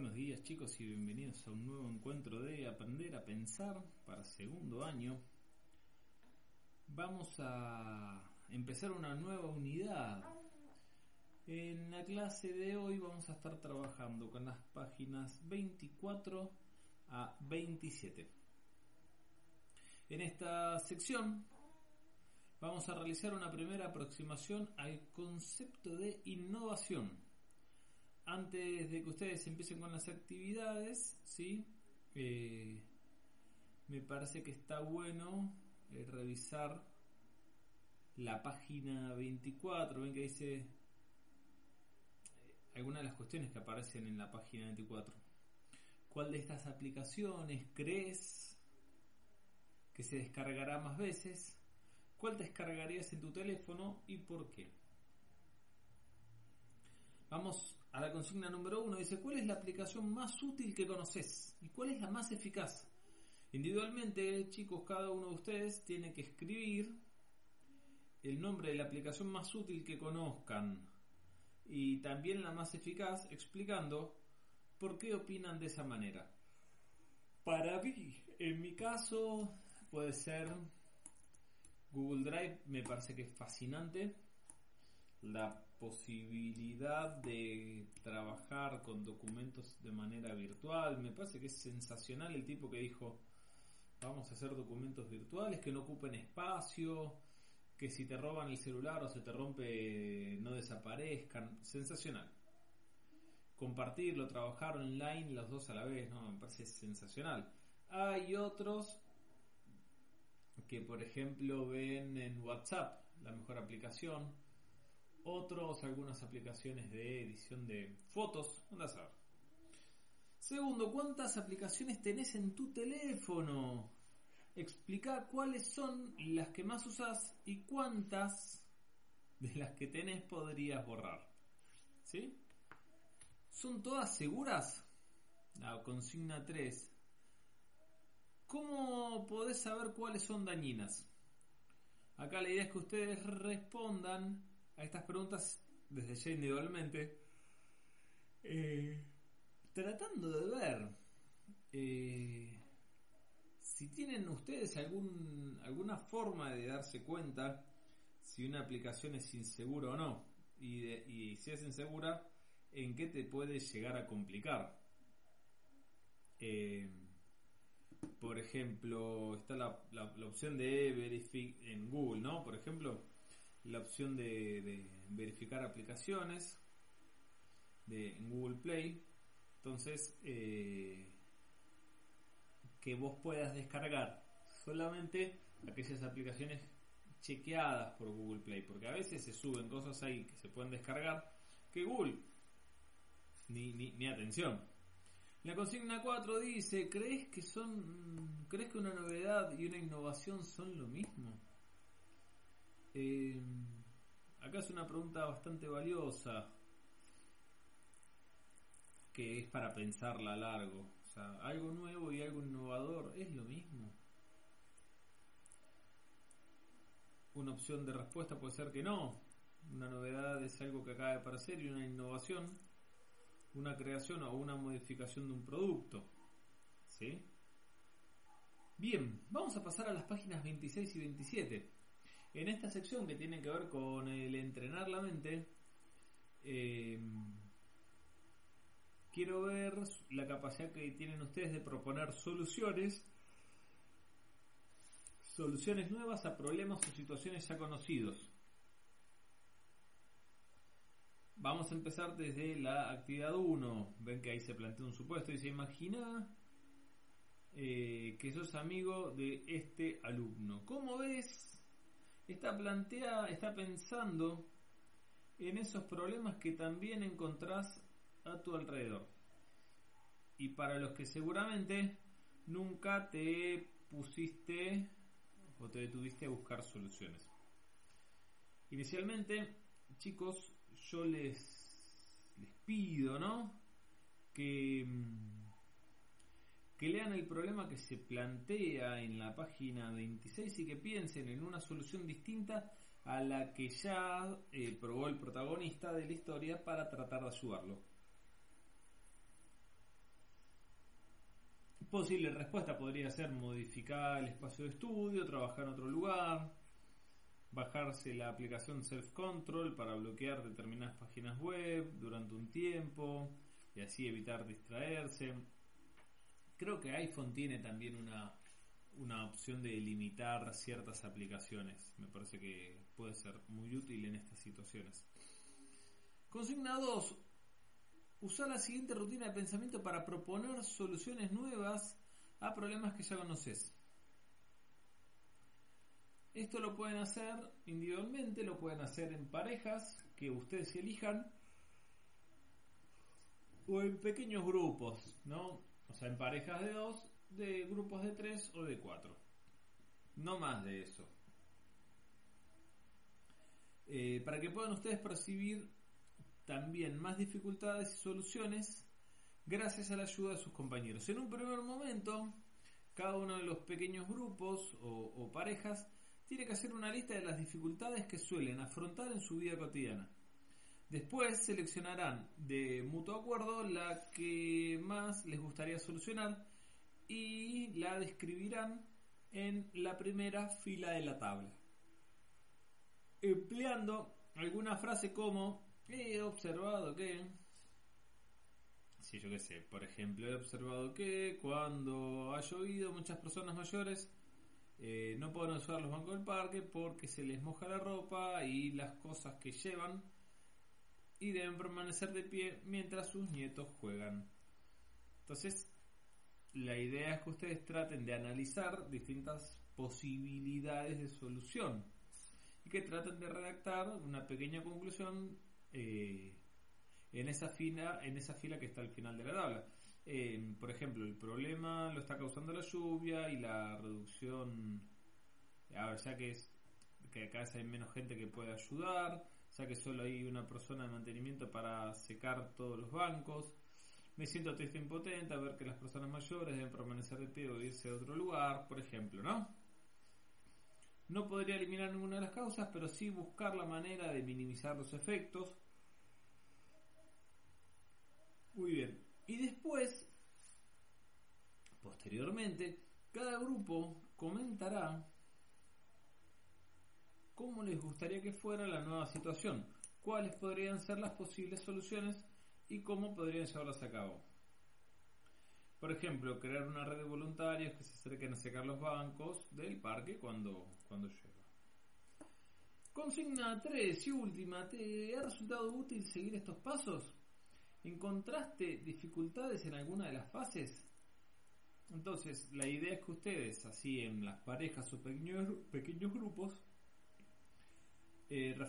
Buenos días chicos y bienvenidos a un nuevo encuentro de Aprender a Pensar para segundo año. Vamos a empezar una nueva unidad. En la clase de hoy vamos a estar trabajando con las páginas 24 a 27. En esta sección vamos a realizar una primera aproximación al concepto de innovación antes de que ustedes empiecen con las actividades, ¿sí? Eh, me parece que está bueno eh, revisar la página 24, ven que dice eh, algunas de las cuestiones que aparecen en la página 24. ¿Cuál de estas aplicaciones crees que se descargará más veces? ¿Cuál descargarías en tu teléfono y por qué? Vamos a la consigna número uno. Dice, ¿cuál es la aplicación más útil que conoces? ¿Y cuál es la más eficaz? Individualmente, chicos, cada uno de ustedes tiene que escribir el nombre de la aplicación más útil que conozcan y también la más eficaz explicando por qué opinan de esa manera. Para mí, en mi caso, puede ser Google Drive, me parece que es fascinante la posibilidad de trabajar con documentos de manera virtual. Me parece que es sensacional el tipo que dijo, vamos a hacer documentos virtuales que no ocupen espacio, que si te roban el celular o se te rompe no desaparezcan. Sensacional. Compartirlo, trabajar online los dos a la vez, me parece sensacional. Hay otros que por ejemplo ven en WhatsApp la mejor aplicación otros, algunas aplicaciones de edición de fotos, anda a saber. Segundo, ¿cuántas aplicaciones tenés en tu teléfono? Explica cuáles son las que más usas y cuántas de las que tenés podrías borrar. ¿Sí? ¿Son todas seguras? La consigna 3. ¿Cómo podés saber cuáles son dañinas? Acá la idea es que ustedes respondan a estas preguntas desde ya individualmente, eh, tratando de ver eh, si tienen ustedes alguna forma de darse cuenta si una aplicación es insegura o no, y, si es insegura, en qué te puede llegar a complicar. Eh, por ejemplo, está la, la opción de verificar en Google, ¿no? Por ejemplo, la opción de, verificar aplicaciones de, Google Play. Entonces, eh, que vos puedas descargar solamente aquellas aplicaciones chequeadas por Google Play, porque a veces se suben cosas ahí que se pueden descargar que Google ni, ni, ni atención. La consigna 4 dice, ¿crees que son crees que una novedad y una innovación son lo mismo? Eh, acá es una pregunta bastante valiosa que es para pensarla a largo. O sea, algo nuevo y algo innovador es lo mismo. Una opción de respuesta puede ser que no. Una novedad es algo que acaba de aparecer y una innovación, una creación o una modificación de un producto. ¿Sí? Bien, vamos a pasar a las páginas 26 y 27. En esta sección que tiene que ver con el entrenar la mente, eh, quiero ver la capacidad que tienen ustedes de proponer soluciones, soluciones nuevas a problemas o situaciones ya conocidos. Vamos a empezar desde la actividad 1. Ven que ahí se plantea un supuesto se imagina eh, que sos amigo de este alumno. ¿Cómo ves está plantea, está pensando en esos problemas que también encontrás a tu alrededor. Y para los que seguramente nunca te pusiste o te detuviste a buscar soluciones. Inicialmente, chicos, yo les, les pido, ¿no? Que mm, que lean el problema que se plantea en la página 26 y que piensen en una solución distinta a la que ya eh, probó el protagonista de la historia para tratar de ayudarlo. Posible respuesta podría ser modificar el espacio de estudio, trabajar en otro lugar, bajarse la aplicación Self Control para bloquear determinadas páginas web durante un tiempo y así evitar distraerse. Creo que iPhone tiene también una, una opción de limitar ciertas aplicaciones. Me parece que puede ser muy útil en estas situaciones. Consigna 2. Usar la siguiente rutina de pensamiento para proponer soluciones nuevas a problemas que ya conoces. Esto lo pueden hacer individualmente, lo pueden hacer en parejas que ustedes elijan o en pequeños grupos, ¿no? O sea, en parejas de dos, de grupos de tres o de cuatro. No más de eso. Eh, para que puedan ustedes percibir también más dificultades y soluciones gracias a la ayuda de sus compañeros. En un primer momento, cada uno de los pequeños grupos o, o parejas tiene que hacer una lista de las dificultades que suelen afrontar en su vida cotidiana. Después seleccionarán de mutuo acuerdo la que más les gustaría solucionar y la describirán en la primera fila de la tabla. Empleando alguna frase como he observado que si yo qué sé, por ejemplo, he observado que cuando ha llovido muchas personas mayores eh, no pueden usar los bancos del parque porque se les moja la ropa y las cosas que llevan y deben permanecer de pie mientras sus nietos juegan. Entonces, la idea es que ustedes traten de analizar distintas posibilidades de solución y que traten de redactar una pequeña conclusión eh, en esa fila en esa fila que está al final de la tabla. Eh, por ejemplo, el problema lo está causando la lluvia y la reducción. A ver, ya que es que cada vez hay menos gente que puede ayudar, que solo hay una persona de mantenimiento para secar todos los bancos. Me siento triste e impotente a ver que las personas mayores deben permanecer de pie o irse a otro lugar, por ejemplo, ¿no? No podría eliminar ninguna de las causas, pero sí buscar la manera de minimizar los efectos. Muy bien. Y después, posteriormente, cada grupo comentará cómo les gustaría que fuera la nueva situación, cuáles podrían ser las posibles soluciones y cómo podrían llevarlas a cabo. Por ejemplo, crear una red de voluntarios que se acerquen a secar los bancos del parque cuando, cuando llueva. Consigna 3 y última, ¿te ha resultado útil seguir estos pasos? ¿Encontraste dificultades en alguna de las fases? Entonces, la idea es que ustedes, así en las parejas o pequeños, pequeños grupos, eh,